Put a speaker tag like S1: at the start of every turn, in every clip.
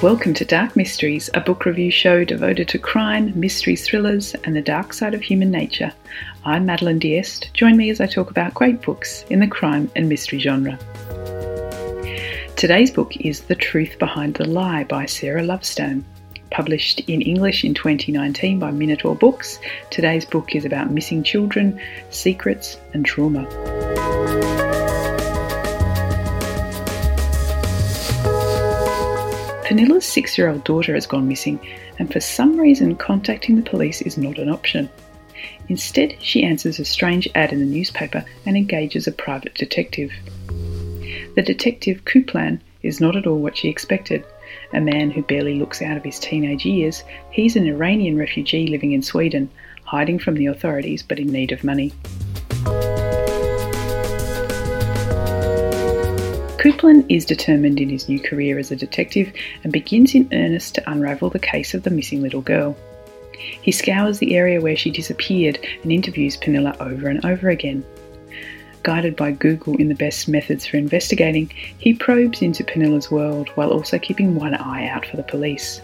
S1: Welcome to Dark Mysteries, a book review show devoted to crime, mystery thrillers, and the dark side of human nature. I'm Madeline Diest. Join me as I talk about great books in the crime and mystery genre. Today's book is The Truth Behind the Lie by Sara Lövestam. Published in English in 2019 by Minotaur Books, today's book is about missing children, secrets, and trauma. Pernilla's six year old daughter has gone missing, and for some reason, contacting the police is not an option. Instead, she answers a strange ad in the newspaper and engages a private detective. The detective Kouplan is not at all what she expected. A man who barely looks out of his teenage years, he's an Iranian refugee living in Sweden, hiding from the authorities but in need of money. Kouplan is determined in his new career as a detective and begins in earnest to unravel the case of the missing little girl. He scours the area where she disappeared and interviews Pernilla over and over again. Guided by Google in the best methods for investigating, he probes into Pernilla's world while also keeping one eye out for the police.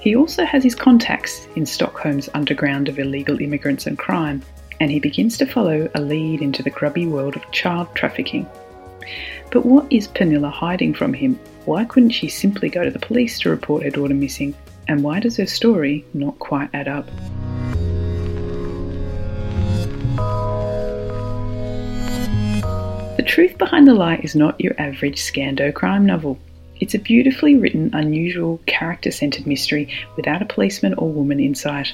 S1: He also has his contacts in Stockholm's underground of illegal immigrants and crime, and he begins to follow a lead into the grubby world of child trafficking. But what is Pernilla hiding from him? Why couldn't she simply go to the police to report her daughter missing? And why does her story not quite add up? The Truth Behind the Lie is not your average Scando crime novel. It's a beautifully written, unusual, character centered mystery without a policeman or woman in sight.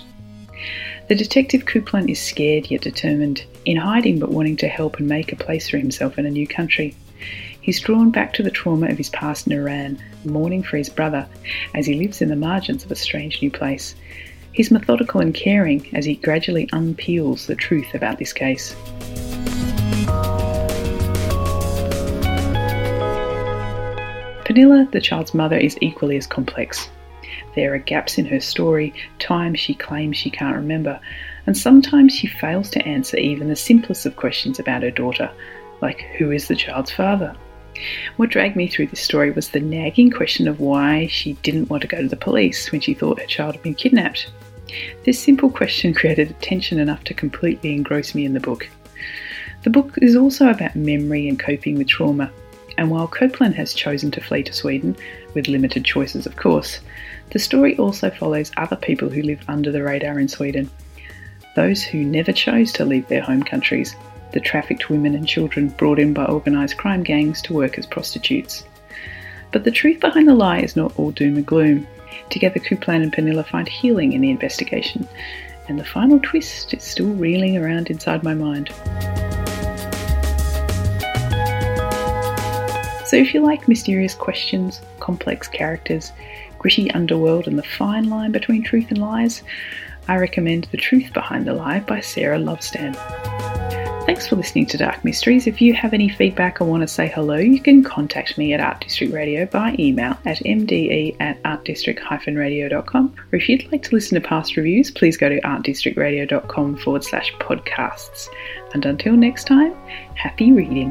S1: The detective Kouplan is scared yet determined, in hiding but wanting to help and make a place for himself in a new country. He's drawn back to the trauma of his past in Iran, mourning for his brother, as he lives in the margins of a strange new place. He's methodical and caring as he gradually unpeels the truth about this case. Pernilla, the child's mother, is equally as complex. There are gaps in her story, times she claims she can't remember, and sometimes she fails to answer even the simplest of questions about her daughter, like who is the child's father? What dragged me through this story was the nagging question of why she didn't want to go to the police when she thought her child had been kidnapped. This simple question created tension enough to completely engross me in the book. The book is also about memory and coping with trauma, and while Kouplan has chosen to flee to Sweden, with limited choices of course, the story also follows other people who live under the radar in Sweden. Those who never chose to leave their home countries the trafficked women and children brought in by organised crime gangs to work as prostitutes. But the truth behind the lie is not all doom and gloom. Together, Kouplan and Pernilla find healing in the investigation, and the final twist is still reeling around inside my mind. So, if you like mysterious questions, complex characters, gritty underworld, and the fine line between truth and lies, I recommend The Truth Behind the Lie by Sara Lövestam. Thanks for listening to Dark Mysteries. If you have any feedback or want to say hello, you can contact me at Art District Radio by email at mde at artdistrict-radio.com. Or if you'd like to listen to past reviews, please go to artdistrictradio.com forward slash podcasts. And until next time, happy reading.